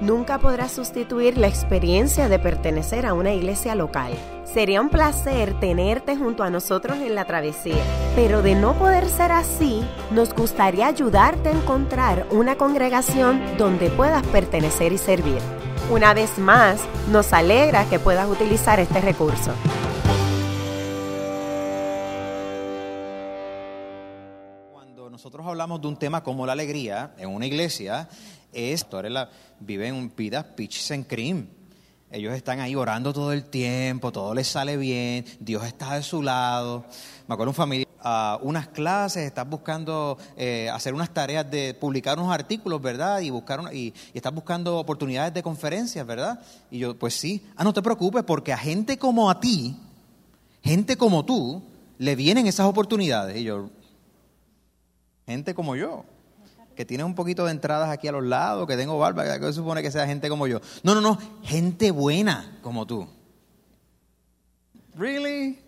nunca podrá sustituir la experiencia de pertenecer a una iglesia local. Sería un placer tenerte junto a nosotros en la travesía, pero de no poder ser así, nos gustaría ayudarte a encontrar una congregación donde puedas pertenecer y servir. Una vez más, nos alegra que puedas utilizar este recurso. Cuando nosotros hablamos de un tema como la alegría en una iglesia, es, la, viven vidas pitches and cream. Ellos están ahí orando todo el tiempo, todo les sale bien, Dios está de su lado. Me acuerdo un familia, a unas clases, estás buscando eh, hacer unas tareas de publicar unos artículos, ¿verdad? Y buscar y, estás buscando oportunidades de conferencias, ¿verdad? Y yo, pues sí. Ah, no te preocupes, porque a gente como a ti, gente como tú, le vienen esas oportunidades. Y yo, gente como yo que tiene un poquito de entradas aquí a los lados, que tengo barba, que se supone que sea gente como yo. No, no, no, gente buena como tú. ¿Really?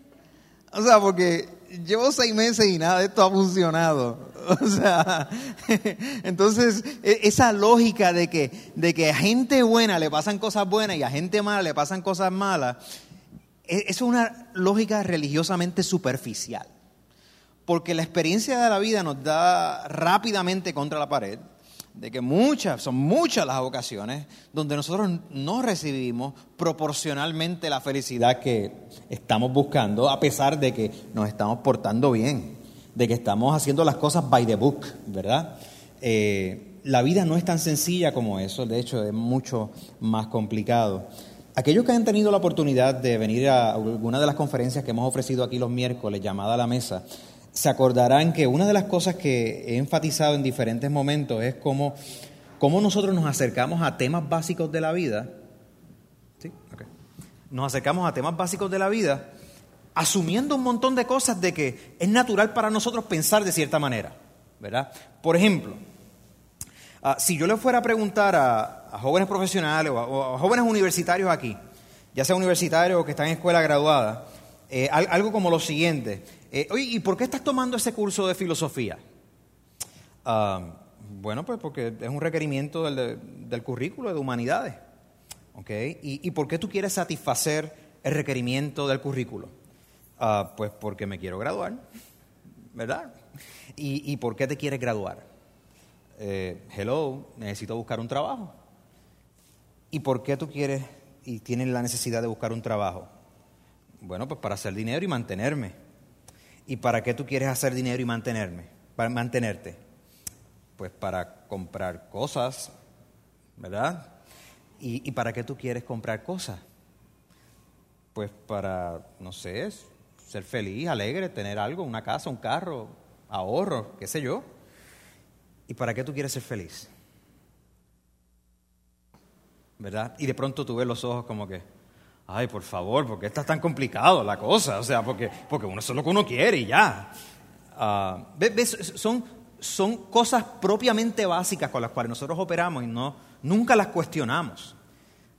O sea, porque llevo seis meses y nada esto ha funcionado. O sea, entonces e, esa lógica de que, de que a gente buena le pasan cosas buenas y a gente mala le pasan cosas malas, e, es una lógica religiosamente superficial porque la experiencia de la vida nos da rápidamente contra la pared, de que muchas, son muchas las ocasiones donde nosotros no recibimos proporcionalmente la felicidad que estamos buscando, a pesar de que nos estamos portando bien, de que estamos haciendo las cosas by the book, ¿verdad? Eh, la vida no es tan sencilla como eso, de hecho es mucho más complicado. Aquellos que han tenido la oportunidad de venir a alguna de las conferencias que hemos ofrecido aquí los miércoles, llamada a la mesa, se acordarán que una de las cosas que he enfatizado en diferentes momentos es cómo, nosotros nos acercamos a temas básicos de la vida. ¿Sí? Nos acercamos a temas básicos de la vida asumiendo un montón de cosas de que es natural para nosotros pensar de cierta manera. ¿verdad? Por ejemplo, ah, si yo le fuera a preguntar a, jóvenes profesionales o a, jóvenes universitarios aquí, ya sea universitarios o que están en escuela graduada, eh, algo como lo siguiente. Eh, oye, ¿y por qué estás tomando ese curso de filosofía? Ah, bueno, pues porque es un requerimiento del, currículo de humanidades. ¿Y, por qué tú quieres satisfacer el requerimiento del currículo? Ah, pues porque me quiero graduar, ¿verdad? ¿Y, por qué te quieres graduar? Eh, hello, necesito buscar un trabajo. ¿Y por qué tú quieres y tienes la necesidad de buscar un trabajo? Bueno, pues para hacer dinero y mantenerme. ¿Y para qué tú quieres hacer dinero y mantenerme? Para mantenerte. Pues para comprar cosas, ¿verdad? ¿Y, para qué tú quieres comprar cosas? Pues para, no sé, ser feliz, alegre, tener algo, una casa, un carro, ahorro, qué sé yo. ¿Y para qué tú quieres ser feliz? ¿Verdad? Y de pronto tú ves los ojos como que, ay, por favor, ¿por qué está tan complicado la cosa? O sea, porque, porque uno es lo que uno quiere y ya. Ah, ¿ves? Son, son cosas propiamente básicas con las cuales nosotros operamos y no, nunca las cuestionamos.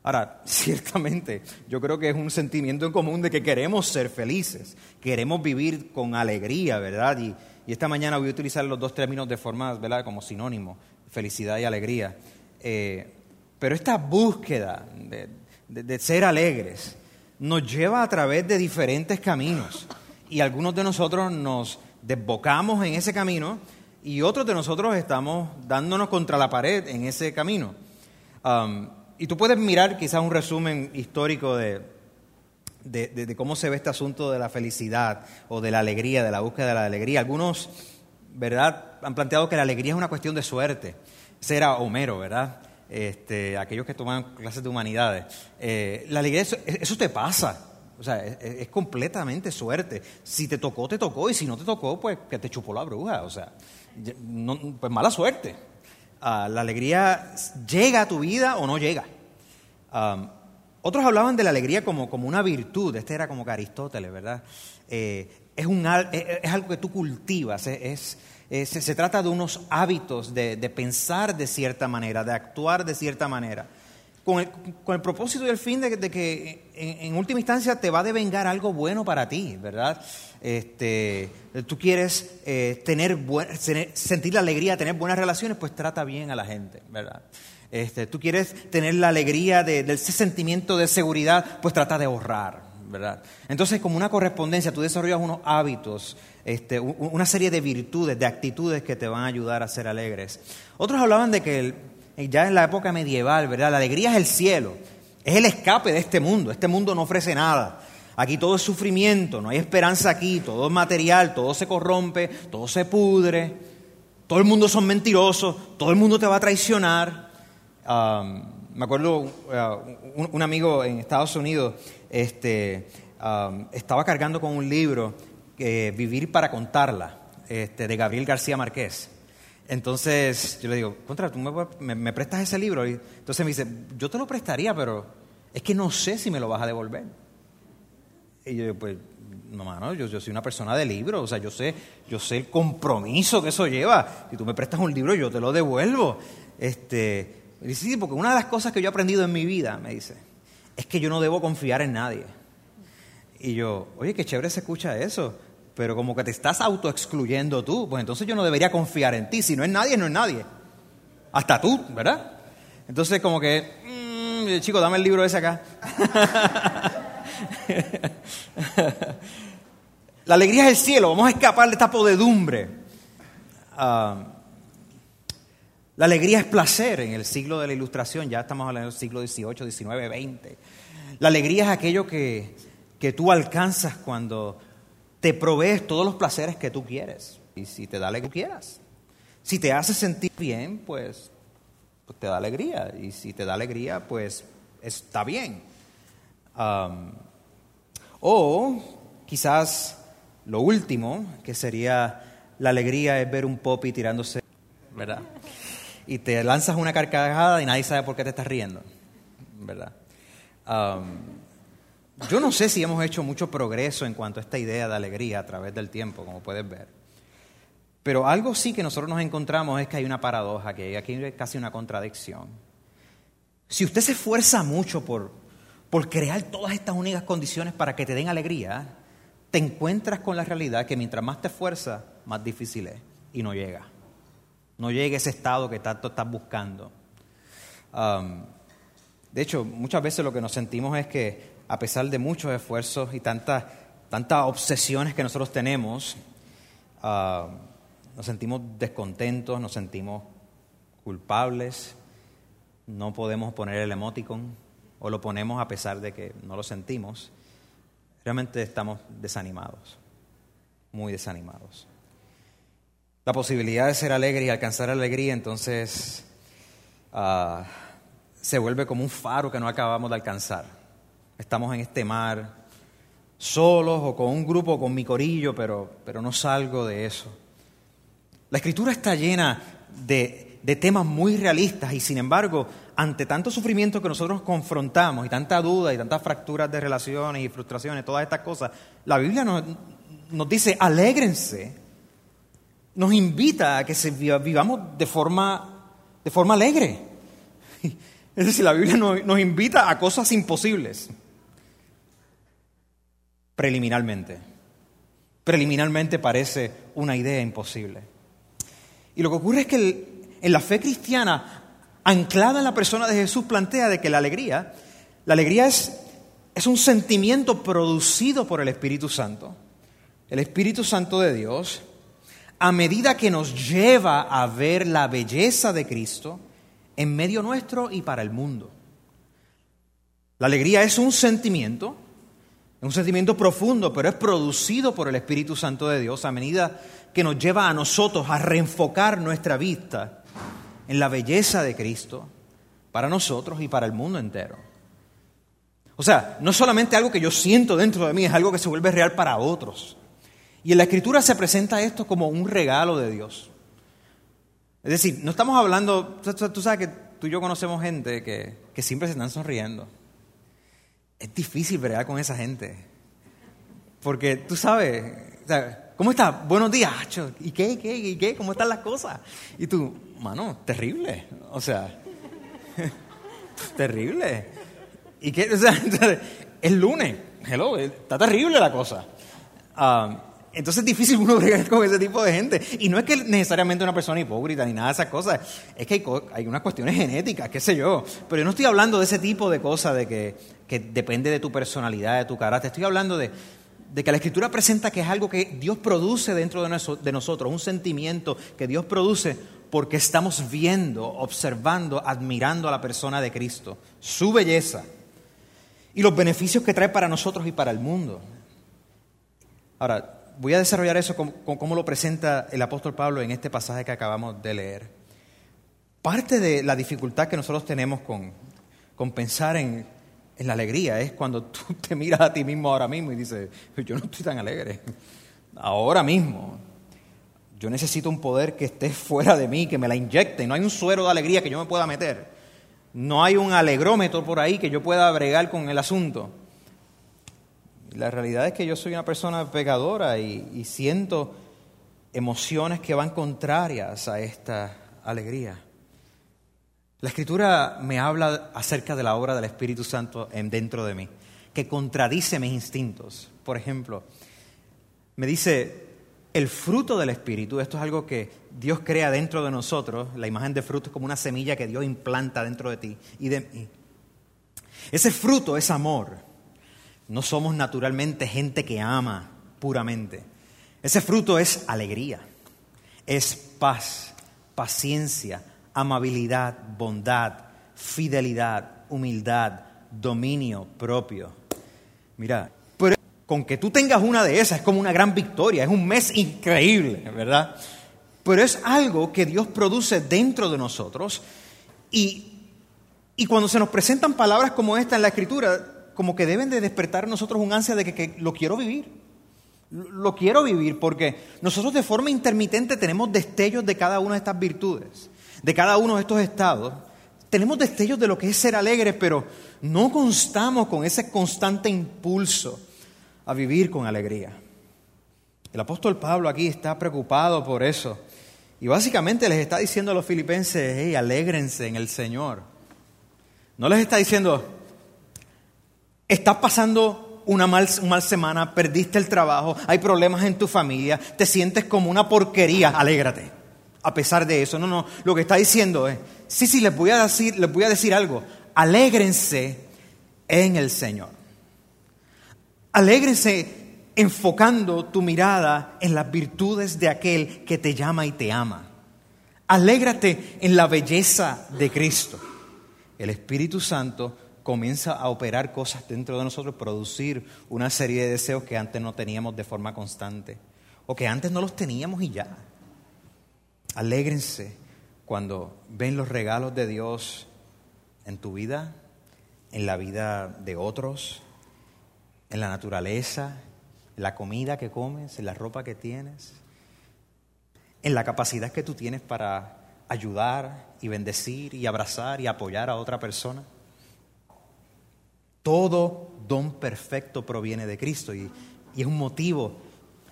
Ahora, ciertamente, yo creo que es un sentimiento en común de que queremos ser felices, queremos vivir con alegría, ¿verdad? Y, y esta mañana voy a utilizar los dos términos de forma, ¿verdad?, como sinónimo, felicidad y alegría. Eh, pero esta búsqueda de, de, ser alegres, nos lleva a través de diferentes caminos. Y algunos de nosotros nos desbocamos en ese camino y otros de nosotros estamos dándonos contra la pared en ese camino. Y tú puedes mirar quizás un resumen histórico de, de, cómo se ve este asunto de la felicidad o de la alegría, de la búsqueda de la alegría. Algunos, ¿verdad?, han planteado que la alegría es una cuestión de suerte. Ese era Homero, ¿verdad? Este, aquellos que toman clases de humanidades, eh, la alegría, eso, te pasa. O sea, es, completamente suerte. Si te tocó, te tocó, y si no te tocó, pues que te chupó la bruja. O sea, pues mala suerte. Ah, la alegría llega a tu vida o no llega. otros hablaban de la alegría como, como una virtud. Este era como que Aristóteles, ¿verdad? Eh, es, un, es, algo que tú cultivas, es, Eh, se, trata de unos hábitos de, pensar de cierta manera, de actuar de cierta manera, con el, propósito y el fin de, que en, última instancia te va a devengar algo bueno para ti, ¿verdad? Este, tú quieres eh, tener, sentir la alegría, tener buenas relaciones, pues trata bien a la gente, ¿verdad? Este, tú quieres tener la alegría de, ese sentimiento de seguridad, pues trata de ahorrar, ¿verdad? Entonces, como una correspondencia, tú desarrollas unos hábitos, este, una serie de virtudes, de actitudes que te van a ayudar a ser alegres. Otros hablaban de que ya en la época medieval, ¿verdad? La alegría es el cielo, es el escape de este mundo. Este mundo no ofrece nada. Aquí todo es sufrimiento, no hay esperanza aquí, todo es material, todo se corrompe, todo se pudre, todo el mundo son mentirosos, todo el mundo te va a traicionar me acuerdo uh, un, amigo en Estados Unidos este, estaba cargando con un libro, Vivir para contarla, este, de Gabriel García Márquez. Entonces yo le digo, contra, ¿tú me, prestas ese libro? Y entonces me dice, yo te lo prestaría, pero es que no sé si me lo vas a devolver. Y yo pues, no, mano, yo, yo soy una persona de libro, o sea, yo sé, yo sé el compromiso que eso lleva. Si tú me prestas un libro, yo te lo devuelvo. Este, me dice, sí, porque una de las cosas que yo he aprendido en mi vida, me dice, es que yo no debo confiar en nadie. Y yo, oye, qué chévere se escucha eso, pero como que te estás autoexcluyendo tú, pues entonces yo no debería confiar en ti. Si no es nadie, no es nadie. Hasta tú, ¿verdad? Entonces como que, mmm, chico, dame el libro ese acá. La alegría es el cielo, vamos a escapar de esta podedumbre. Ah, la alegría es placer en el siglo de la ilustración, ya estamos hablando del siglo XVIII, XIX, XX. La alegría es aquello que, que tú alcanzas cuando te provees todos los placeres que tú quieres. Y si te da alegría. Si te hace sentir bien, pues, pues, te da alegría. Y si te da alegría, pues está bien. o quizás lo último, que sería la alegría es ver un popi tirándose, ¿verdad? Y te lanzas una carcajada y nadie sabe por qué te estás riendo, ¿verdad? yo no sé si hemos hecho mucho progreso en cuanto a esta idea de alegría a través del tiempo, como puedes ver. Pero algo sí que nosotros nos encontramos es que hay una paradoja, que aquí casi una contradicción. Si usted se esfuerza mucho por, por crear todas estas únicas condiciones para que te den alegría, te encuentras con la realidad que mientras más te esfuerzas, más difícil es y no llega no llegue a ese estado que tanto estás buscando. de hecho, muchas veces lo que nos sentimos es que a pesar de muchos esfuerzos y tantas, tantas obsesiones que nosotros tenemos, nos sentimos descontentos, nos sentimos culpables, no podemos poner el emoticon o lo ponemos a pesar de que no lo sentimos. Realmente estamos desanimados, muy desanimados la posibilidad de ser alegre y alcanzar alegría, entonces ah, se vuelve como un faro que no acabamos de alcanzar. Estamos en este mar solos o con un grupo, con mi corillo, pero, pero no salgo de eso. La escritura está llena de, de temas muy realistas y sin embargo, ante tanto sufrimiento que nosotros confrontamos y tanta duda y tantas fracturas de relaciones y frustraciones, todas estas cosas, la Biblia nos, nos dice, alégrense nos invita a que vivamos de forma, de forma alegre. Es decir, la Biblia nos, nos invita a cosas imposibles. Preliminarmente. Preliminarmente parece una idea imposible. Y lo que ocurre es que en la fe cristiana, anclada en la persona de Jesús, plantea de que la alegría, la alegría es, es un sentimiento producido por el Espíritu Santo. El Espíritu Santo de Dios a medida que nos lleva a ver la belleza de Cristo en medio nuestro y para el mundo. La alegría es un sentimiento, un sentimiento profundo, pero es producido por el Espíritu Santo de Dios a medida que nos lleva a nosotros a reenfocar nuestra vista en la belleza de Cristo para nosotros y para el mundo entero. O sea, no solamente algo que yo siento dentro de mí, es algo que se vuelve real para otros. Y en la escritura se presenta esto como un regalo de Dios. Es decir, no estamos hablando, tú sabes que tú y yo conocemos gente que, que siempre se están sonriendo. Es difícil bregar con esa gente. Porque tú sabes, ¿cómo estás? Buenos días. ¿Y qué, qué, y qué? ¿Cómo están las cosas? Y tú, mano, terrible. O sea, terrible. ¿Y qué? O sea, es lunes. Hello, está terrible la cosa. Ah, entonces es difícil uno bregar con ese tipo de gente. Y no es que necesariamente una persona hipócrita ni nada de esas cosas. Es que hay, unas cuestiones genéticas, qué sé yo. Pero yo no estoy hablando de ese tipo de cosas de que, depende de tu personalidad, de tu carácter. Estoy hablando de, que la Escritura presenta que es algo que Dios produce dentro de, de nosotros, un sentimiento que Dios produce porque estamos viendo, observando, admirando a la persona de Cristo, su belleza y los beneficios que trae para nosotros y para el mundo. Ahora, voy a desarrollar eso como, lo presenta el apóstol Pablo en este pasaje que acabamos de leer. Parte de la dificultad que nosotros tenemos con, con pensar en, en, la alegría es cuando tú te miras a ti mismo ahora mismo y dices, yo no estoy tan alegre. Ahora mismo. Yo necesito un poder que esté fuera de mí, que me la inyecte. No hay un suero de alegría que yo me pueda meter. No hay un alegrómetro por ahí que yo pueda bregar con el asunto. La realidad es que yo soy una persona pecadora y, siento emociones que van contrarias a esta alegría. La escritura me habla acerca de la obra del Espíritu Santo dentro de mí, que contradice mis instintos. Por ejemplo, me dice, el fruto del Espíritu, esto es algo que Dios crea dentro de nosotros, la imagen de fruto es como una semilla que Dios implanta dentro de ti y de mí. Ese fruto es amor. No somos naturalmente gente que ama puramente. Ese fruto es alegría, es paz, paciencia, amabilidad, bondad, fidelidad, humildad, dominio propio. Mira, con que tú tengas una de esas es como una gran victoria, es un mes increíble, ¿verdad? Pero es algo que Dios produce dentro de nosotros y, y cuando se nos presentan palabras como esta en la Escritura, como que deben de despertar en nosotros un ansia de que, lo quiero vivir. Lo quiero vivir porque nosotros de forma intermitente tenemos destellos de cada una de estas virtudes, de cada uno de estos estados. Tenemos destellos de lo que es ser alegres, pero no constamos con ese constante impulso a vivir con alegría. El apóstol Pablo aquí está preocupado por eso. Y básicamente les está diciendo a los filipenses, hey, alégrense en el Señor. No les está diciendo, estás pasando una mal, mal semana, perdiste el trabajo, hay problemas en tu familia, te sientes como una porquería, alégrate. A pesar de eso, no, no, lo que está diciendo es, sí, sí, les voy a decir, les voy a decir algo, alégrense en el Señor. Alégrense enfocando tu mirada en las virtudes de aquel que te llama y te ama. Alégrate en la belleza de Cristo. El Espíritu Santo comienza a operar cosas dentro de nosotros, producir una serie de deseos que antes no teníamos de forma constante o que antes no los teníamos y ya. Alégrense cuando ven los regalos de Dios en tu vida, en la vida de otros, en la naturaleza, en la comida que comes, en la ropa que tienes, en la capacidad que tú tienes para ayudar y bendecir y abrazar y apoyar a otra persona. Todo don perfecto proviene de Cristo y, es un motivo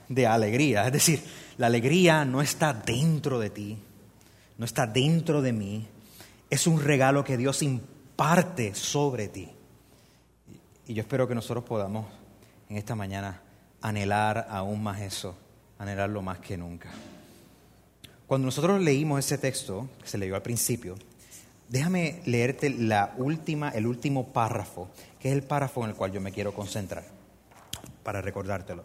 de alegría. Es decir, la alegría no está dentro de ti, no está dentro de mí, es un regalo que Dios imparte sobre ti. Y yo espero que nosotros podamos en esta mañana anhelar aún más eso, anhelarlo más que nunca. Cuando nosotros leímos ese texto, que se leyó al principio, déjame leerte la última, el último párrafo que es el párrafo en el cual yo me quiero concentrar, para recordártelo.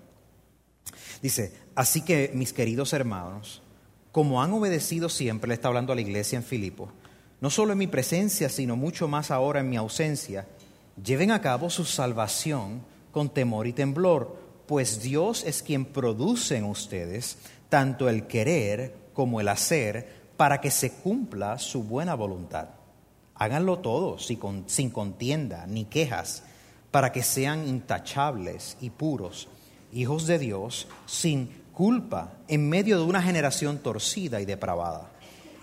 Dice, así que mis queridos hermanos, como han obedecido siempre, le está hablando a la iglesia en Filipo, no solo en mi presencia, sino mucho más ahora en mi ausencia, lleven a cabo su salvación con temor y temblor, pues Dios es quien produce en ustedes tanto el querer como el hacer para que se cumpla su buena voluntad. Háganlo todo sin contienda ni quejas, para que sean intachables y puros, hijos de Dios, sin culpa, en medio de una generación torcida y depravada.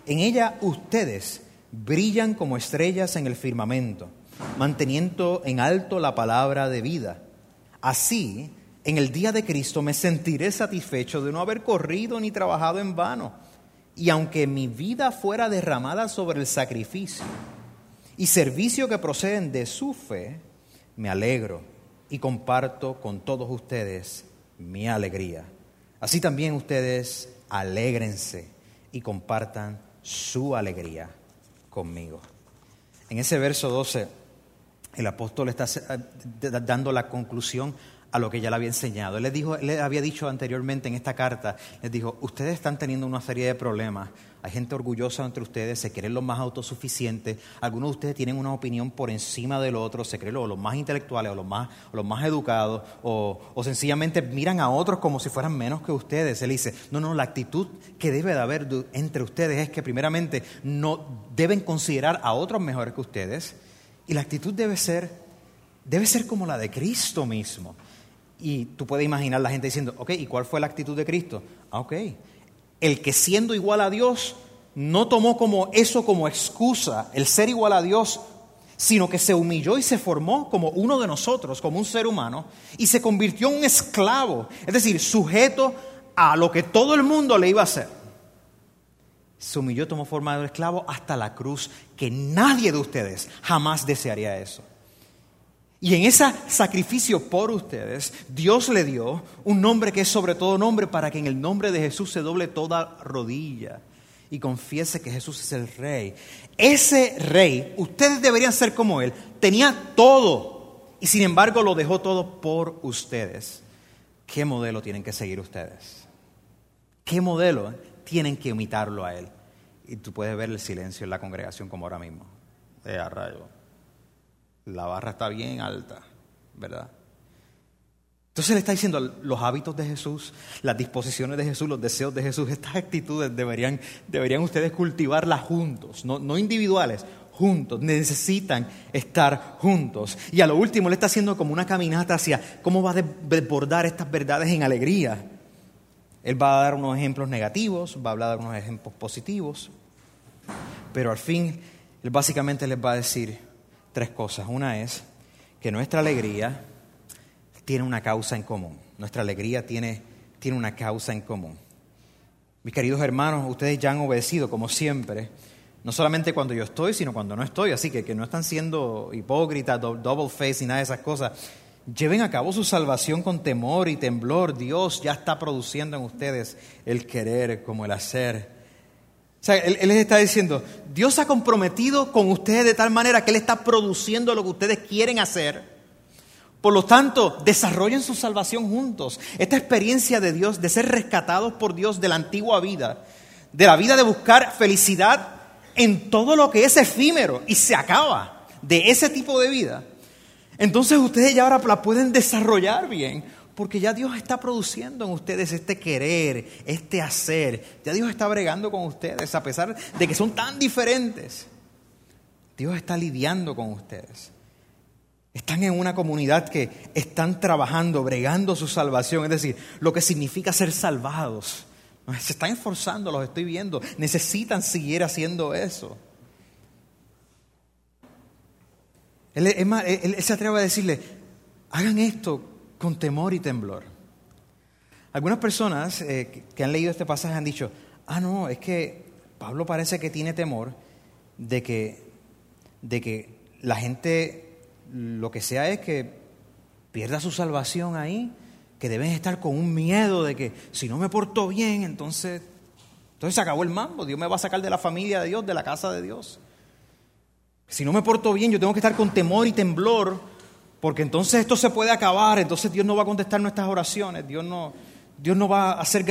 En ella ustedes brillan como estrellas en el firmamento, manteniendo en alto la palabra de vida. Así, En el día de Cristo me sentiré satisfecho de no haber corrido ni trabajado en vano. Y aunque mi vida fuera derramada sobre el sacrificio y servicio que proceden de su fe, me alegro y comparto con todos ustedes mi alegría. Así también ustedes alégrense y compartan su alegría conmigo. En ese verso 12, el apóstol está eh, dando la conclusión a lo que ya le había enseñado. Él le, dijo, le había dicho anteriormente en esta carta, les dijo, ustedes están teniendo una serie de problemas, hay gente orgullosa entre ustedes, se creen los más autosuficientes, algunos de ustedes tienen una opinión por encima del otro, se creen los más intelectuales o los más, los más educados, o, o sencillamente miran a otros como si fueran menos que ustedes. Él dice, no, no, la actitud que debe de haber entre ustedes es que primeramente no deben considerar a otros mejores que ustedes, y la actitud debe ser, debe ser como la de Cristo mismo. Y tú puedes imaginar la gente diciendo, ok, ¿y cuál fue la actitud de Cristo? Ah, ok. El que siendo igual a Dios no tomó como eso como excusa, el ser igual a Dios, sino que se humilló y se formó como uno de nosotros, como un ser humano, y se convirtió en un esclavo, es decir, sujeto a lo que todo el mundo le iba a hacer. Se humilló, tomó forma de esclavo hasta la cruz, que nadie de ustedes jamás desearía eso. Y en ese sacrificio por ustedes, Dios le dio un nombre que es sobre todo nombre para que en el nombre de Jesús se doble toda rodilla y confiese que Jesús es el rey. Ese rey, ustedes deberían ser como él, tenía todo y sin embargo lo dejó todo por ustedes. ¿Qué modelo tienen que seguir ustedes? ¿Qué modelo tienen que imitarlo a él? Y tú puedes ver el silencio en la congregación como ahora mismo. Eh, a rayo la barra está bien alta, ¿verdad? Entonces le está diciendo los hábitos de Jesús, las disposiciones de Jesús, los deseos de Jesús, estas actitudes deberían, deberían ustedes cultivarlas juntos, no, no individuales, juntos, necesitan estar juntos. Y a lo último le está haciendo como una caminata hacia cómo va a desbordar estas verdades en alegría. Él va a dar unos ejemplos negativos, va a hablar de unos ejemplos positivos, pero al fin, él básicamente les va a decir, tres cosas. Una es que nuestra alegría tiene una causa en común. Nuestra alegría tiene, tiene una causa en común. Mis queridos hermanos, ustedes ya han obedecido, como siempre, no solamente cuando yo estoy, sino cuando no estoy. Así que que no están siendo hipócritas, double face y nada de esas cosas. Lleven a cabo su salvación con temor y temblor. Dios ya está produciendo en ustedes el querer como el hacer. O sea, él, les está diciendo, Dios ha comprometido con ustedes de tal manera que Él está produciendo lo que ustedes quieren hacer. Por lo tanto, desarrollen su salvación juntos. Esta experiencia de Dios, de ser rescatados por Dios de la antigua vida, de la vida de buscar felicidad en todo lo que es efímero y se acaba, de ese tipo de vida. Entonces ustedes ya ahora la pueden desarrollar bien porque ya Dios está produciendo en ustedes este querer, este hacer. Ya Dios está bregando con ustedes, a pesar de que son tan diferentes. Dios está lidiando con ustedes. Están en una comunidad que están trabajando, bregando su salvación, es decir, lo que significa ser salvados. Se están esforzando, los estoy viendo. Necesitan seguir haciendo eso. Él, se atreve a decirle, hagan esto con temor y temblor. Algunas personas eh, que han leído este pasaje han dicho, ah, no, es que Pablo parece que tiene temor de que, de que la gente lo que sea es que pierda su salvación ahí, que deben estar con un miedo de que si no me porto bien, entonces, entonces se acabó el mambo, Dios me va a sacar de la familia de Dios, de la casa de Dios. Si no me porto bien, yo tengo que estar con temor y temblor porque entonces esto se puede acabar, entonces Dios no va a contestar nuestras oraciones, Dios no, Dios no va a hacer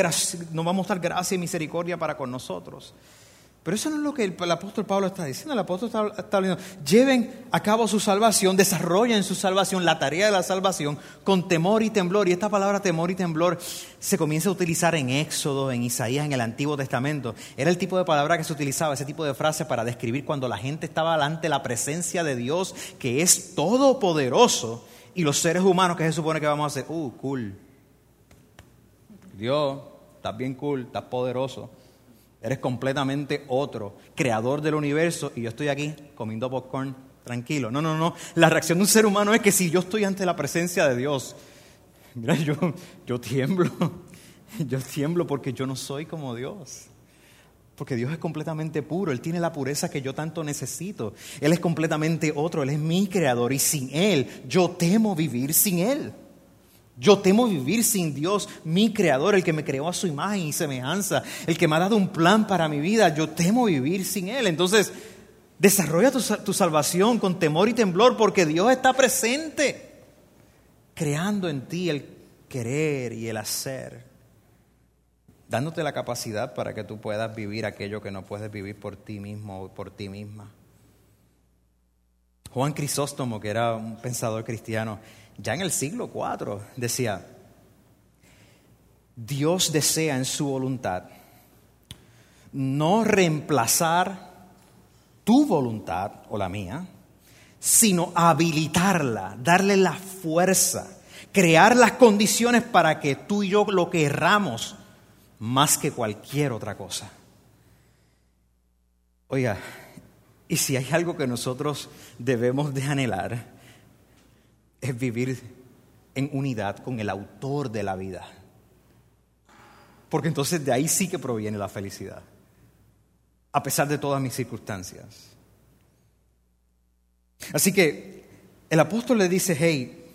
no va a mostrar gracia y misericordia para con nosotros. Pero eso no es lo que el, apóstol Pablo está diciendo. El apóstol está, está hablando, lleven a cabo su salvación, desarrollen su salvación, la tarea de la salvación, con temor y temblor. Y esta palabra temor y temblor se comienza a utilizar en Éxodo, en Isaías, en el Antiguo Testamento. Era el tipo de palabra que se utilizaba, ese tipo de frase para describir cuando la gente estaba ante la presencia de Dios, que es todopoderoso, y los seres humanos que se supone que vamos a hacer, uh, cool. Dios, estás bien cool, estás poderoso. Eres completamente otro, creador del universo, y yo estoy aquí comiendo popcorn tranquilo. No, no, no. La reacción de un ser humano es que si yo estoy ante la presencia de Dios, Mira, yo, yo tiemblo, yo tiemblo porque yo no soy como Dios. Porque Dios es completamente puro, Él tiene la pureza que yo tanto necesito. Él es completamente otro, Él es mi creador y sin Él yo temo vivir sin Él. Yo temo vivir sin Dios, mi creador, el que me creó a su imagen y semejanza, el que me ha dado un plan para mi vida. Yo temo vivir sin Él. Entonces, desarrolla tu, salvación con temor y temblor porque Dios está presente, creando en ti el querer y el hacer dándote la capacidad para que tú puedas vivir aquello que no puedes vivir por ti mismo o por ti misma. Juan Crisóstomo, que era un pensador cristiano, ya en el siglo IV decía, Dios desea en su voluntad no reemplazar tu voluntad o la mía, sino habilitarla, darle la fuerza, crear las condiciones para que tú y yo lo querramos más que cualquier otra cosa. Oiga, y si hay algo que nosotros debemos de anhelar, es vivir en unidad con el autor de la vida. Porque entonces de ahí sí que proviene la felicidad, a pesar de todas mis circunstancias. Así que el apóstol le dice, hey,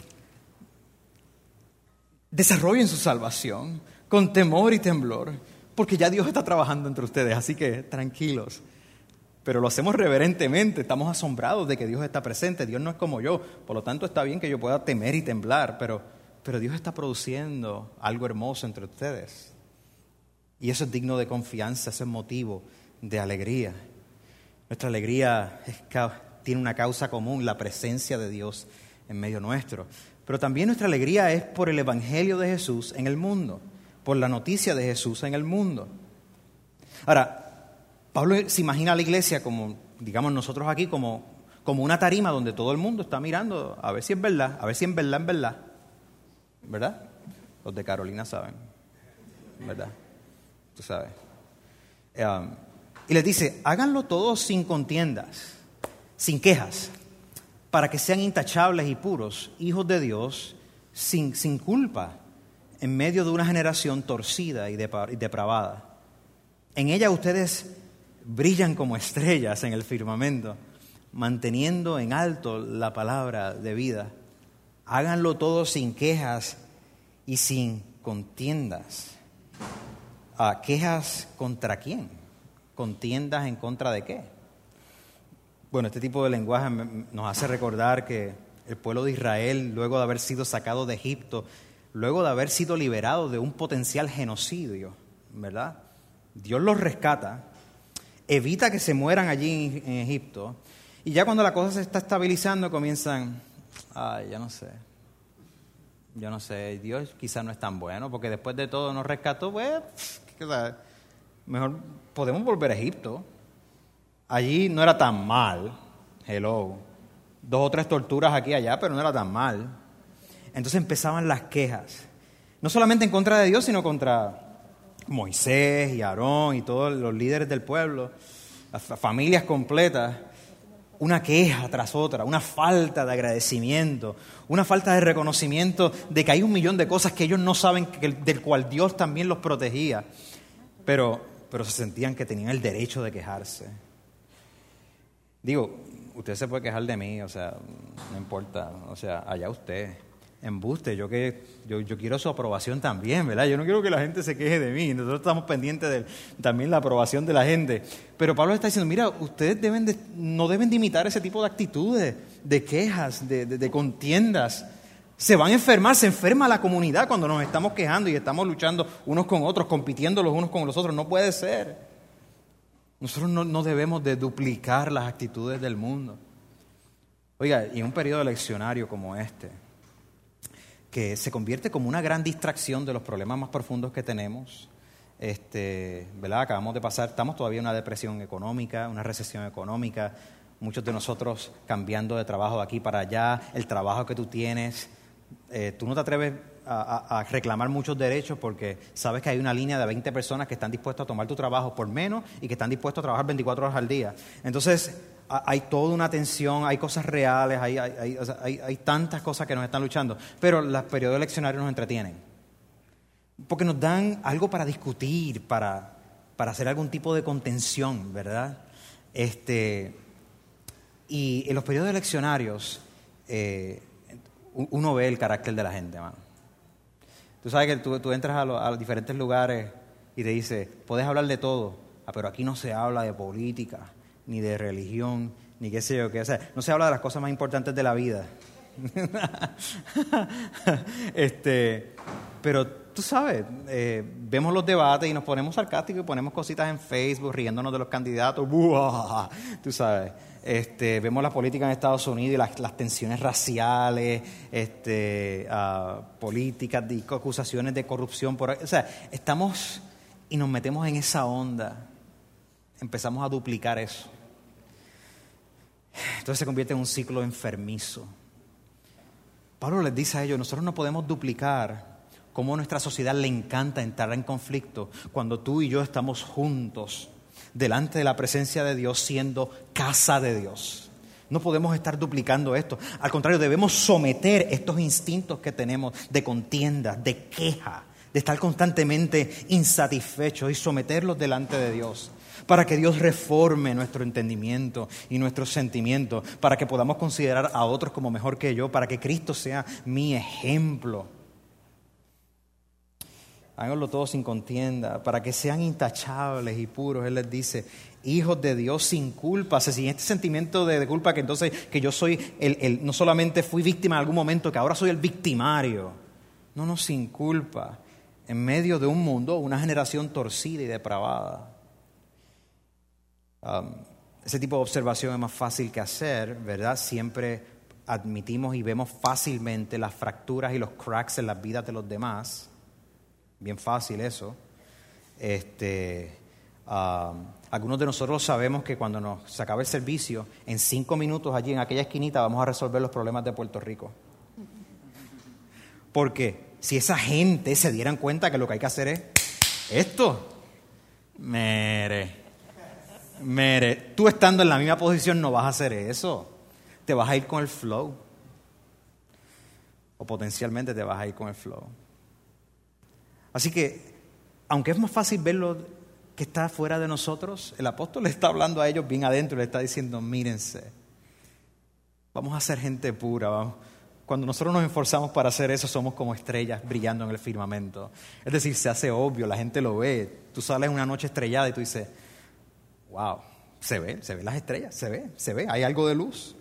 desarrollen su salvación, con temor y temblor, porque ya Dios está trabajando entre ustedes, así que tranquilos. Pero lo hacemos reverentemente, estamos asombrados de que Dios está presente, Dios no es como yo, por lo tanto está bien que yo pueda temer y temblar, pero, pero Dios está produciendo algo hermoso entre ustedes. Y eso es digno de confianza, ese es motivo de alegría. Nuestra alegría tiene una causa común, la presencia de Dios en medio nuestro. Pero también nuestra alegría es por el Evangelio de Jesús en el mundo por la noticia de Jesús en el mundo. Ahora, Pablo se imagina a la iglesia como, digamos nosotros aquí, como, como una tarima donde todo el mundo está mirando a ver si es verdad, a ver si es verdad, en verdad. ¿Verdad? Los de Carolina saben. ¿Verdad? Tú sabes. Y les dice, háganlo todo sin contiendas, sin quejas, para que sean intachables y puros, hijos de Dios, sin, sin culpa en medio de una generación torcida y depravada. En ella ustedes brillan como estrellas en el firmamento, manteniendo en alto la palabra de vida. Háganlo todo sin quejas y sin contiendas. ¿A ¿Quejas contra quién? ¿Contiendas en contra de qué? Bueno, este tipo de lenguaje nos hace recordar que el pueblo de Israel, luego de haber sido sacado de Egipto, luego de haber sido liberado de un potencial genocidio, ¿verdad? Dios los rescata, evita que se mueran allí en, Egipto, y ya cuando la cosa se está estabilizando comienzan, ay, ya no sé, yo no sé, Dios quizás no es tan bueno, porque después de todo nos rescató, pues, mejor podemos volver a Egipto. Allí no era tan mal, hello, dos o tres torturas aquí y allá, pero no era tan mal. Entonces empezaban las quejas, no solamente en contra de Dios, sino contra Moisés y Aarón y todos los líderes del pueblo, las familias completas, una queja tras otra, una falta de agradecimiento, una falta de reconocimiento de que hay un millón de cosas que ellos no saben del cual Dios también los protegía, pero, pero se sentían que tenían el derecho de quejarse. Digo, usted se puede quejar de mí, o sea, no importa, o sea, allá usted embuste, yo, que, yo, quiero su aprobación también, ¿verdad? Yo no quiero que la gente se queje de mí, nosotros estamos pendientes de también la aprobación de la gente. Pero Pablo está diciendo, mira, ustedes deben no deben de imitar ese tipo de actitudes, de quejas, de, de, contiendas. Se van a enfermar, se enferma la comunidad cuando nos estamos quejando y estamos luchando unos con otros, compitiendo los unos con los otros. No puede ser. Nosotros no, no debemos de duplicar las actitudes del mundo. Oiga, y en un periodo leccionario como este, que se convierte como una gran distracción de los problemas más profundos que tenemos. Este, ¿verdad? Acabamos de pasar, estamos todavía en una depresión económica, una recesión económica, muchos de nosotros cambiando de trabajo de aquí para allá, el trabajo que tú tienes, eh, tú no te atreves a, a, reclamar muchos derechos porque sabes que hay una línea de 20 personas que están dispuestas a tomar tu trabajo por menos y que están dispuestos a trabajar 24 horas al día. Entonces, hay toda una tensión, hay cosas reales, hay, hay, hay, tantas cosas que nos están luchando, pero los periodos eleccionarios nos entretienen. Porque nos dan algo para discutir, para, para hacer algún tipo de contención, ¿verdad? Este, y en los periodos eleccionarios eh, uno ve el carácter de la gente, mano. Tú sabes que tú, entras a, los diferentes lugares y te dice, puedes hablar de todo, ah, pero aquí no se habla de política, ni de religión, ni qué sé yo qué. O sea, no se habla de las cosas más importantes de la vida. este, pero tú sabes, eh, vemos los debates y nos ponemos sarcásticos y ponemos cositas en Facebook riéndonos de los candidatos. Tú sabes. Este, vemos la política en Estados Unidos y las, tensiones raciales, este, uh, políticas, acusaciones de corrupción. Por, o sea, estamos y nos metemos en esa onda. Empezamos a duplicar eso. Entonces se convierte en un ciclo enfermizo. Pablo les dice a ellos, nosotros no podemos duplicar cómo a nuestra sociedad le encanta entrar en conflicto cuando tú y yo estamos juntos delante de la presencia de Dios siendo casa de Dios. No podemos estar duplicando esto. Al contrario, debemos someter estos instintos que tenemos de contienda, de queja, de estar constantemente insatisfechos y someterlos delante de Dios para que Dios reforme nuestro entendimiento y nuestros sentimientos, para que podamos considerar a otros como mejor que yo, para que Cristo sea mi ejemplo háganlo todo sin contienda, para que sean intachables y puros. Él les dice, hijos de Dios sin culpa, sin este sentimiento de, culpa que entonces que yo soy el, no solamente fui víctima en algún momento, que ahora soy el victimario. No, no, sin culpa, en medio de un mundo, una generación torcida y depravada. Um, ese tipo de observación es más fácil que hacer, ¿verdad? Siempre admitimos y vemos fácilmente las fracturas y los cracks en las vidas de los demás bien fácil eso. Este, algunos de nosotros sabemos que cuando nos se acabe el servicio, en cinco minutos allí en aquella esquinita vamos a resolver los problemas de Puerto Rico. Porque si esa gente se dieran cuenta que lo que hay que hacer es esto, mere, mere, tú estando en la misma posición no vas a hacer eso, te vas a ir con el flow. O potencialmente te vas a ir con el flow. Así que, aunque es más fácil verlo que está fuera de nosotros, el apóstol le está hablando a ellos bien adentro y le está diciendo, mírense, vamos a ser gente pura, vamos. Cuando nosotros nos esforzamos para hacer eso, somos como estrellas brillando en el firmamento. Es decir, se hace obvio, la gente lo ve. Tú sales una noche estrellada y tú dices, wow, se ve, se ven las estrellas, se ve, se ve, hay algo de luz.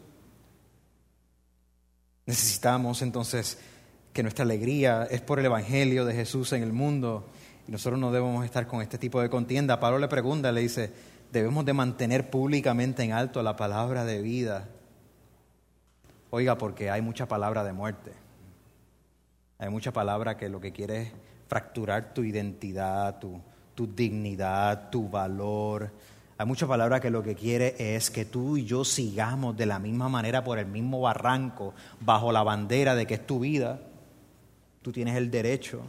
Necesitamos entonces que nuestra alegría es por el Evangelio de Jesús en el mundo y nosotros no debemos estar con este tipo de contienda. Pablo le pregunta, le dice, debemos de mantener públicamente en alto la palabra de vida. Oiga, porque hay mucha palabra de muerte. Hay mucha palabra que lo que quiere es fracturar tu identidad, tu, tu dignidad, tu valor. Hay mucha palabra que lo que quiere es que tú y yo sigamos de la misma manera por el mismo barranco, bajo la bandera de que es tu vida tú tienes el derecho.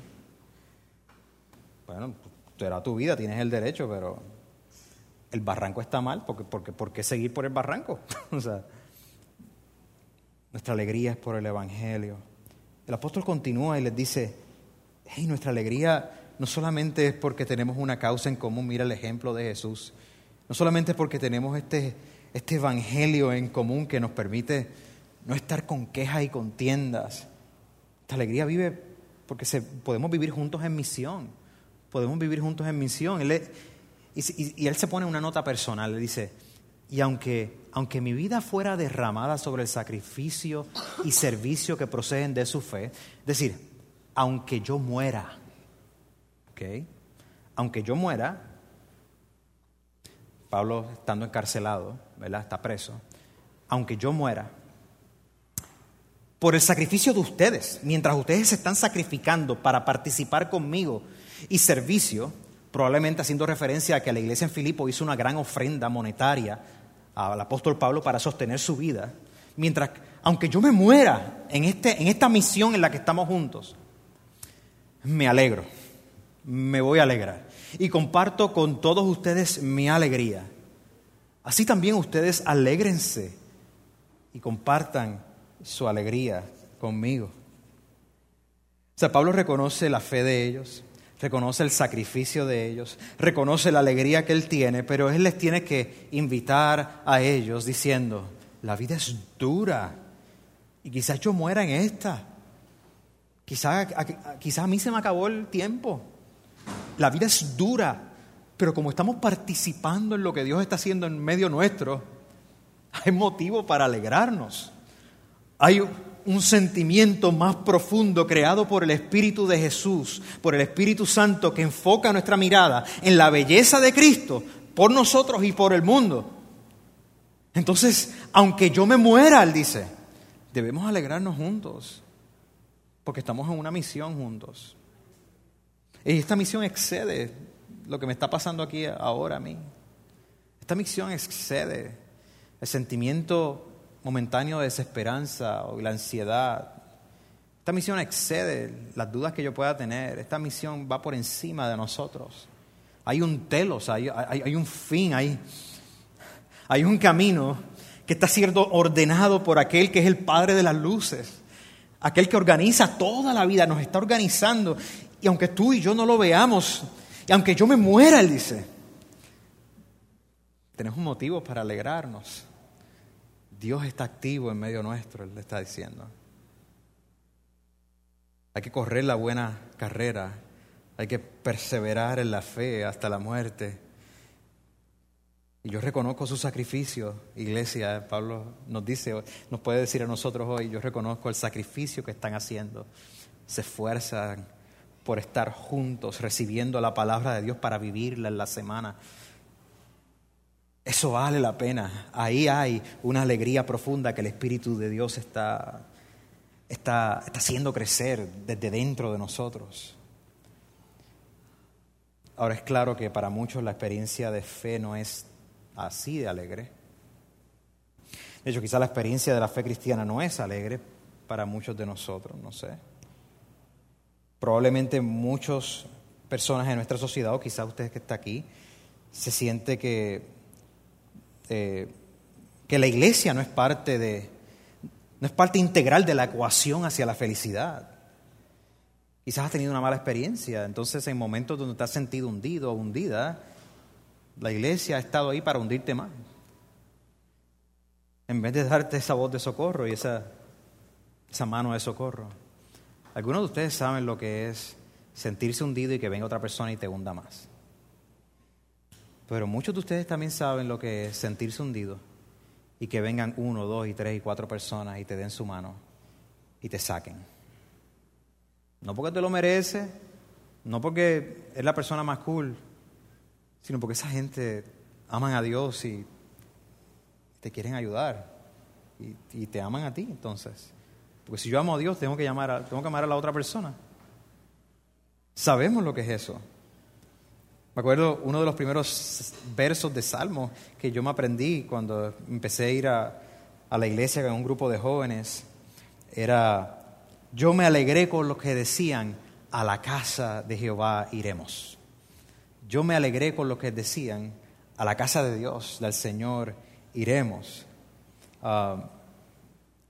Bueno, será tu vida, tienes el derecho, pero el barranco está mal, porque, porque, ¿por qué seguir por el barranco? nuestra alegría es por el Evangelio. El apóstol continúa y les dice, hey, nuestra alegría no solamente es porque tenemos una causa en común, mira el ejemplo de Jesús, no solamente porque tenemos este, este Evangelio en común que nos permite no estar con quejas y contiendas, esta alegría vive porque se, podemos vivir juntos en misión. Podemos vivir juntos en misión. Y, él se pone una nota personal, le dice, y aunque, aunque mi vida fuera derramada sobre el sacrificio y servicio que proceden de su fe, es decir, aunque yo muera, ¿ok? Aunque yo muera, Pablo estando encarcelado, ¿verdad? Está preso, aunque yo muera, por el sacrificio de ustedes, mientras ustedes se están sacrificando para participar conmigo y servicio, probablemente haciendo referencia a que la iglesia en Filipo hizo una gran ofrenda monetaria al apóstol Pablo para sostener su vida, mientras, aunque yo me muera en, este, en esta misión en la que estamos juntos, me alegro, me voy a alegrar y comparto con todos ustedes mi alegría así también ustedes alégrense y compartan su alegría conmigo. O sea, Pablo reconoce la fe de ellos, reconoce el sacrificio de ellos, reconoce la alegría que él tiene, pero él les tiene que invitar a ellos diciendo, la vida es dura y quizás yo muera en esta. Quizás quizá a mí se me acabó el tiempo. La vida es dura, pero como estamos participando en lo que Dios está haciendo en medio nuestro, hay motivo para alegrarnos. Hay un sentimiento más profundo creado por el Espíritu de Jesús, por el Espíritu Santo que enfoca nuestra mirada en la belleza de Cristo por nosotros y por el mundo. Entonces, aunque yo me muera, él dice, debemos alegrarnos juntos, porque estamos en una misión juntos. Esta misión excede lo que me está pasando aquí ahora a mí. Esta misión excede el sentimiento momentáneo de desesperanza o la ansiedad. Esta misión excede las dudas que yo pueda tener. Esta misión va por encima de nosotros. Hay un telos, hay, un fin, hay un camino que está siendo ordenado por aquel que es el Padre de las luces, aquel que organiza toda la vida, nos está organizando. Y aunque tú y yo no lo veamos, y aunque yo me muera, Él dice, tenemos un motivo para alegrarnos. Dios está activo en medio nuestro, Él le está diciendo. Hay que correr la buena carrera, hay que perseverar en la fe hasta la muerte. Y yo reconozco su sacrificio, iglesia. Pablo nos dice, nos puede decir a nosotros hoy, yo reconozco el sacrificio que están haciendo. Se esfuerzan por estar juntos, recibiendo la palabra de Dios para vivirla en la semana. Eso vale la pena. Ahí hay una alegría profunda que el Espíritu de Dios está, está, está haciendo crecer desde dentro de nosotros. Ahora es claro que para muchos la experiencia de fe no es así de alegre. De hecho, quizá la experiencia de la fe cristiana no es alegre para muchos de nosotros, no sé. Probablemente muchas personas en nuestra sociedad, o quizá usted que está aquí, se siente que eh, que la iglesia no es parte de, no es parte integral de la ecuación hacia la felicidad. Quizás has tenido una mala experiencia, entonces en momentos donde te has sentido hundido o hundida, la iglesia ha estado ahí para hundirte más. En vez de darte esa voz de socorro y esa, esa mano de socorro. Algunos de ustedes saben lo que es sentirse hundido y que venga otra persona y te hunda más. Pero muchos de ustedes también saben lo que es sentirse hundido y que vengan uno, dos y tres y cuatro personas y te den su mano y te saquen. No porque te lo merece, no porque es la persona más cool, sino porque esa gente aman a Dios y te quieren ayudar y, te aman a ti entonces. Porque si yo amo a Dios, tengo que, llamar a, tengo que amar a la otra persona. Sabemos lo que es eso. Me acuerdo uno de los primeros versos de Salmo que yo me aprendí cuando empecé a ir a, la iglesia con un grupo de jóvenes. Era, yo me alegré con lo que decían, a la casa de Jehová iremos. Yo me alegré con lo que decían, a la casa de Dios, del Señor iremos. Ah,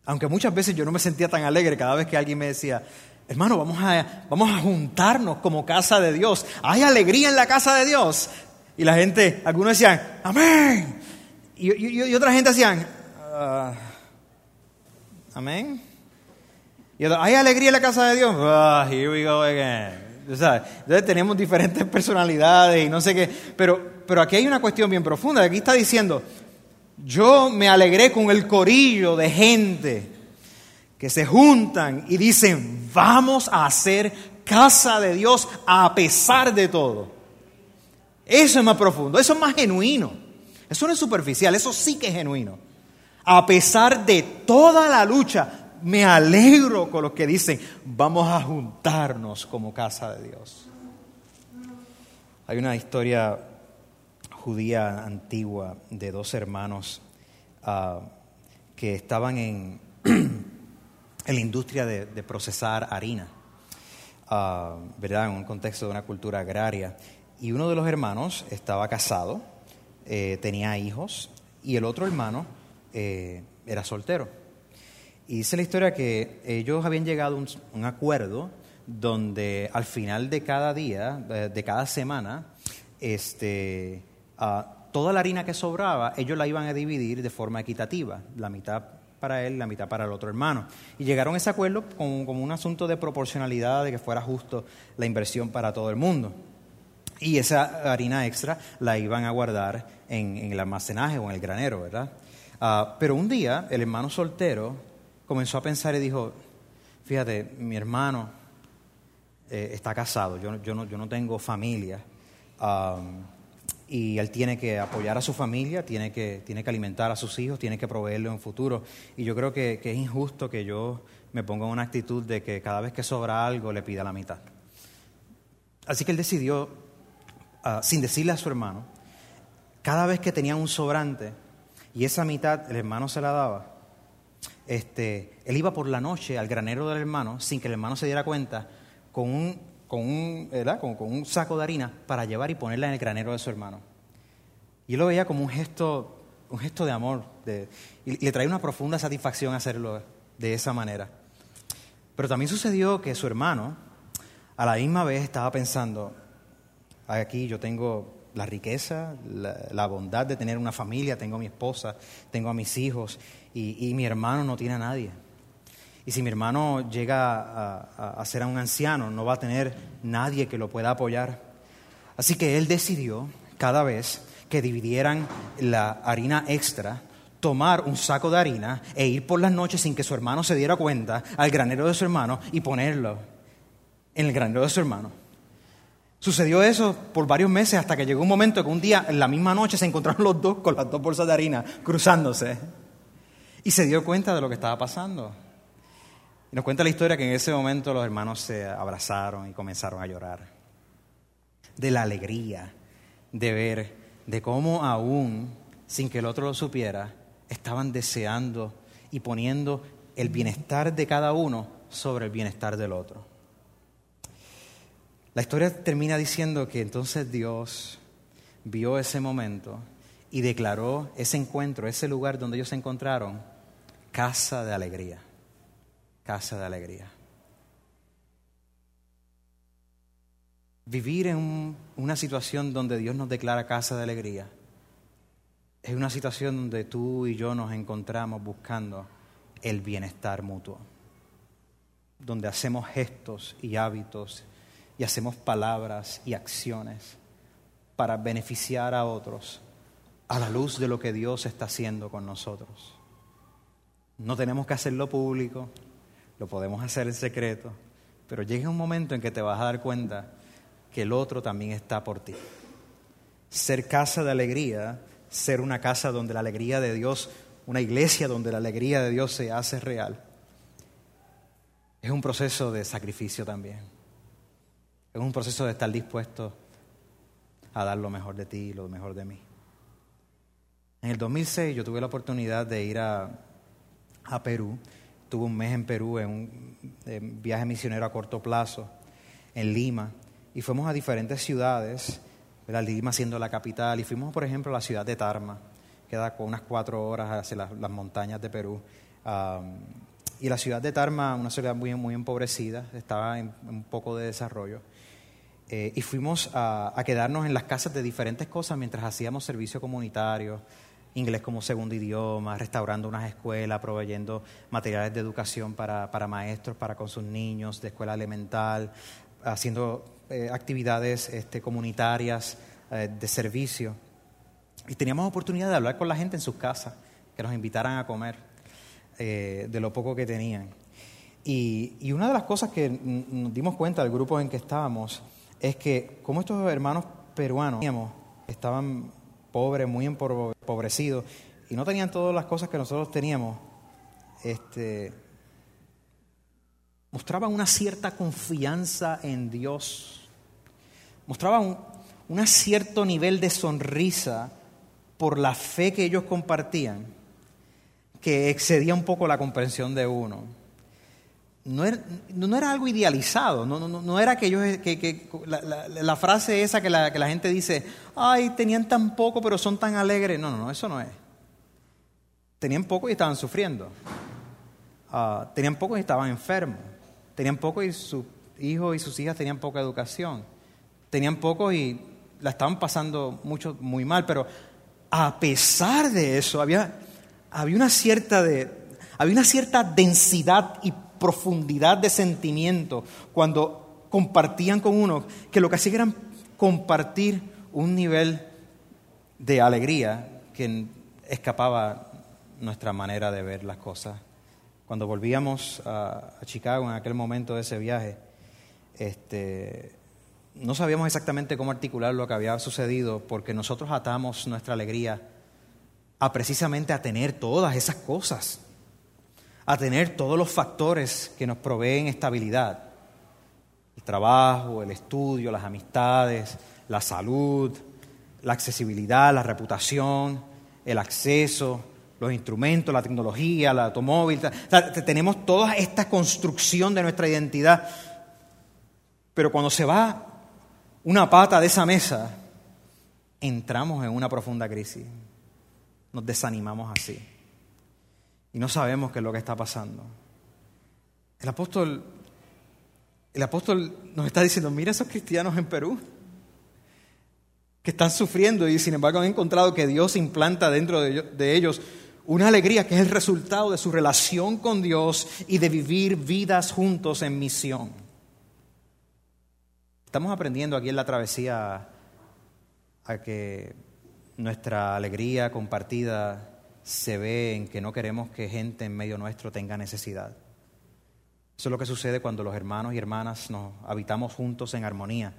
aunque muchas veces yo no me sentía tan alegre cada vez que alguien me decía, Hermano, vamos a, vamos a juntarnos como casa de Dios. Hay alegría en la casa de Dios. Y la gente, algunos decían, amén. Y, otra gente decían, ah, amén. Y otra, hay alegría en la casa de Dios. Ah, here we go again. entonces tenemos diferentes personalidades y no sé qué. Pero, pero aquí hay una cuestión bien profunda. Aquí está diciendo, yo me alegré con el corillo de gente que se juntan y dicen, vamos a hacer casa de Dios a pesar de todo. Eso es más profundo, eso es más genuino. Eso no es superficial, eso sí que es genuino. A pesar de toda la lucha, me alegro con los que dicen, vamos a juntarnos como casa de Dios. Hay una historia judía antigua de dos hermanos ah, que estaban en la industria de, procesar harina, ah, ¿verdad? En un contexto de una cultura agraria. Y uno de los hermanos estaba casado, eh, tenía hijos y el otro hermano eh, era soltero. Y dice la historia que ellos habían llegado a un, acuerdo donde al final de cada día, de, cada semana, este, toda la harina que sobraba, ellos la iban a dividir de forma equitativa, la mitad para él, la mitad para el otro hermano. Y llegaron a ese acuerdo como, un asunto de proporcionalidad, de que fuera justo la inversión para todo el mundo. Y esa harina extra la iban a guardar en, el almacenaje o en el granero, ¿verdad? Ah, pero un día el hermano soltero comenzó a pensar y dijo, fíjate, mi hermano eh, está casado, yo, yo, no, yo, no, tengo familia. Y él tiene que apoyar a su familia, tiene que, tiene que alimentar a sus hijos, tiene que proveerle un futuro. Y yo creo que, es injusto que yo me ponga en una actitud de que cada vez que sobra algo le pida la mitad. Así que él decidió, ah, sin decirle a su hermano, cada vez que tenía un sobrante y esa mitad el hermano se la daba, este, él iba por la noche al granero del hermano sin que el hermano se diera cuenta con un, con un, Con, un saco de harina para llevar y ponerla en el granero de su hermano. Y él lo veía como un gesto, un gesto de amor y le traía una profunda satisfacción hacerlo de esa manera. Pero también sucedió que su hermano a la misma vez estaba pensando, aquí yo tengo la riqueza, la, bondad de tener una familia, tengo a mi esposa, tengo a mis hijos y, mi hermano no tiene a nadie. Y si mi hermano llega a, ser un anciano, no va a tener nadie que lo pueda apoyar. Así que él decidió cada vez que dividieran la harina extra, tomar un saco de harina e ir por las noches sin que su hermano se diera cuenta al granero de su hermano y ponerlo en el granero de su hermano. Sucedió eso por varios meses hasta que llegó un momento que un día, en la misma noche, se encontraron los dos con las dos bolsas de harina cruzándose. Y se dio cuenta de lo que estaba pasando. Y nos cuenta la historia que en ese momento los hermanos se abrazaron y comenzaron a llorar. De la alegría de ver de cómo aún, sin que el otro lo supiera, estaban deseando y poniendo el bienestar de cada uno sobre el bienestar del otro. La historia termina diciendo que entonces Dios vio ese momento y declaró ese encuentro, ese lugar donde ellos se encontraron, casa de alegría, casa de alegría. Vivir en una situación donde Dios nos declara casa de alegría es una situación donde tú y yo nos encontramos buscando el bienestar mutuo, donde hacemos gestos y hábitos y hacemos palabras y acciones para beneficiar a otros a la luz de lo que Dios está haciendo con nosotros. No tenemos que hacerlo público, lo podemos hacer en secreto, pero llega un momento en que te vas a dar cuenta que el otro también está por ti. Ser casa de alegría, ser una casa donde la alegría de Dios, una iglesia donde la alegría de Dios se hace real, es un proceso de sacrificio también. Es un proceso de estar dispuesto a dar lo mejor de ti y lo mejor de mí. En el 2006 yo tuve la oportunidad de ir a, Perú. Tuve un mes en Perú en un viaje misionero a corto plazo, en Lima, y fuimos a diferentes ciudades, Lima siendo la capital, y fuimos, por ejemplo, a la ciudad de Tarma, que da unas cuatro horas hacia las, montañas de Perú. y la ciudad de Tarma, una ciudad muy, muy empobrecida, estaba en un poco de desarrollo. Eh, y fuimos a, quedarnos en las casas de diferentes cosas mientras hacíamos servicio comunitario, inglés como segundo idioma, restaurando unas escuelas, proveyendo materiales de educación para, maestros, para con sus niños, de escuela elemental, haciendo eh, actividades este, comunitarias eh, de servicio. Y teníamos oportunidad de hablar con la gente en sus casas, que nos invitaran a comer de lo poco que tenían. Y, una de las cosas que nos dimos cuenta del grupo en que estábamos es que como estos hermanos peruanos estaban pobres, muy y no tenían todas las cosas que nosotros teníamos, este, mostraban una cierta confianza en Dios, mostraban un cierto nivel de sonrisa por la fe que ellos compartían, que excedía un poco la comprensión de uno no era, algo idealizado, no, no, no era que ellos, que, la, frase esa que la, que la gente dice, ay, tenían tan poco pero son tan alegres. No, no, no, eso no es. tenían poco y estaban sufriendo. Ah, tenían poco y estaban enfermos. Tenían poco y sus hijos y sus hijas tenían poca educación. Tenían poco y la estaban pasando mucho, muy mal, pero a pesar de eso había, había, una cierta de, había una cierta densidad y profundidad de sentimiento cuando compartían con uno, que lo que hacían era compartir un nivel de alegría que escapaba nuestra manera de ver las cosas. Cuando volvíamos a, Chicago en aquel momento de ese viaje, este, no sabíamos exactamente cómo articular lo que había sucedido porque nosotros atamos nuestra alegría a precisamente a tener todas esas cosas, a tener todos los factores que nos proveen estabilidad. El trabajo, el estudio, las amistades, la salud, la accesibilidad, la reputación, el acceso, los instrumentos, la tecnología, el automóvil. tenemos toda esta construcción de nuestra identidad. Pero cuando se va una pata de esa mesa, entramos en una profunda crisis. Nos desanimamos así. Y no sabemos qué es lo que está pasando. El apóstol, el apóstol nos está diciendo, mira esos cristianos en Perú que están sufriendo y sin embargo han encontrado que Dios implanta dentro de ellos una alegría que es el resultado de su relación con Dios y de vivir vidas juntos en misión. Estamos aprendiendo aquí en la travesía a que nuestra alegría compartida se ve en que no queremos que gente en medio nuestro tenga necesidad. Eso es lo que sucede cuando los hermanos y hermanas nos habitamos juntos en armonía.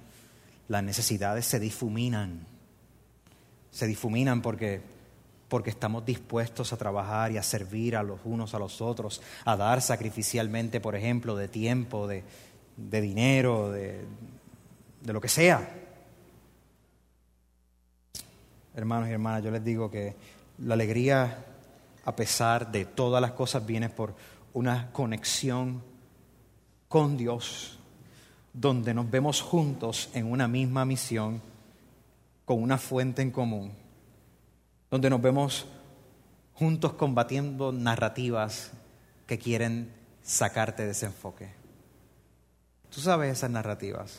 Las necesidades se difuminan. Se difuminan porque porque estamos dispuestos a trabajar y a servir a los unos a los otros, a dar sacrificialmente, por ejemplo, de tiempo, de, dinero, de, de lo que sea. Hermanos y hermanas, yo les digo que la alegría, a pesar de todas las cosas, viene por una conexión con Dios, donde nos vemos juntos en una misma misión, con una fuente en común donde nos vemos juntos combatiendo narrativas que quieren sacarte de ese enfoque. Tú sabes esas narrativas.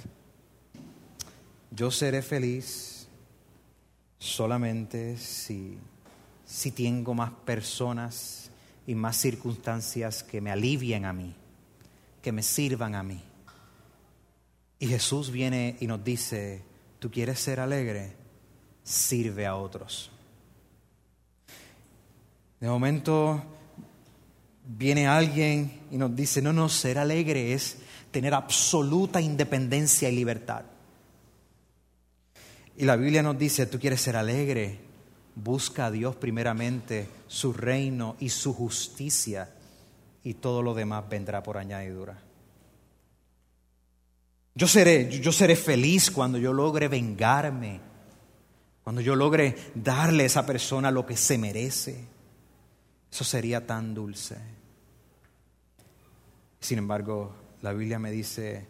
Yo seré feliz solamente si, si tengo más personas y más circunstancias que me alivien a mí, que me sirvan a mí. Y Jesús viene y nos dice, ¿tú quieres ser alegre? Sirve a otros. De momento viene alguien y nos dice, no, no, ser alegre es tener absoluta independencia y libertad. Y la Biblia nos dice, tú quieres ser alegre, busca a Dios primeramente, su reino y su justicia, y todo lo demás vendrá por añadidura. Yo seré, yo seré feliz cuando yo logre vengarme, cuando yo logre darle a esa persona lo que se merece. Eso sería tan dulce. Sin embargo, la Biblia me dice,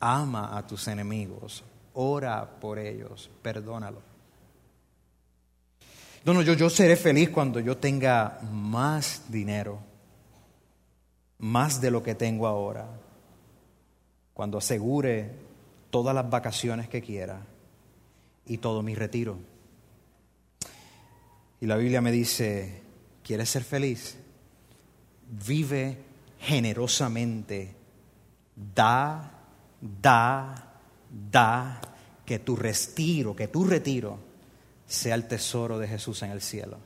ama a tus enemigos, ora por ellos, perdónalos. No, no, yo, yo seré feliz cuando yo tenga más dinero, más de lo que tengo ahora, cuando asegure todas las vacaciones que quiera y todo mi retiro. Y la Biblia me dice, ¿Quieres ser feliz? Vive generosamente. Da, da, da, que tu retiro, que tu retiro sea el tesoro de Jesús en el cielo.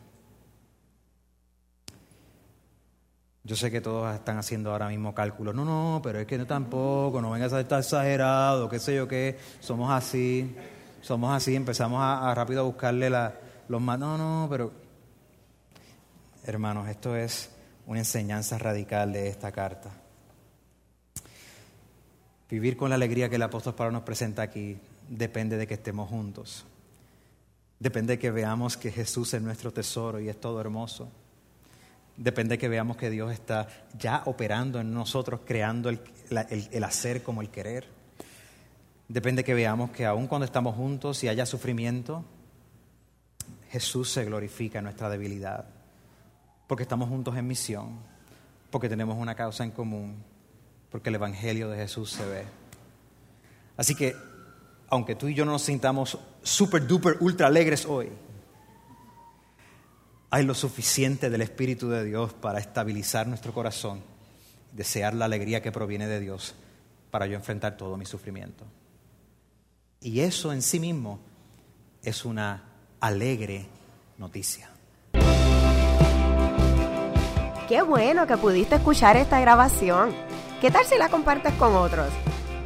Yo sé que todos están haciendo ahora mismo cálculos. No, no, pero es que no tampoco, no vengas a estar exagerado, qué sé yo qué. Somos así, somos así, empezamos a, rápido a buscarle la, los más. No, no, pero Hermanos, esto es una enseñanza radical de esta carta. Vivir con la alegría que el apóstol Pablo nos presenta aquí depende de que estemos juntos. Depende de que veamos que Jesús es nuestro tesoro y es todo hermoso. Depende de que veamos que Dios está ya operando en nosotros, creando el, el hacer como el querer. Depende de que veamos que aun cuando estamos juntos y haya sufrimiento, Jesús se glorifica en nuestra debilidad porque estamos juntos en misión, porque tenemos una causa en común, porque el Evangelio de Jesús se ve. Así que, aunque tú y yo no nos sintamos super duper ultra alegres hoy, hay lo suficiente del Espíritu de Dios para estabilizar nuestro corazón, desear la alegría que proviene de Dios para yo enfrentar todo mi sufrimiento. Y eso en sí mismo es una alegre noticia. Qué bueno que pudiste escuchar esta grabación. ¿Qué tal si la compartes con otros?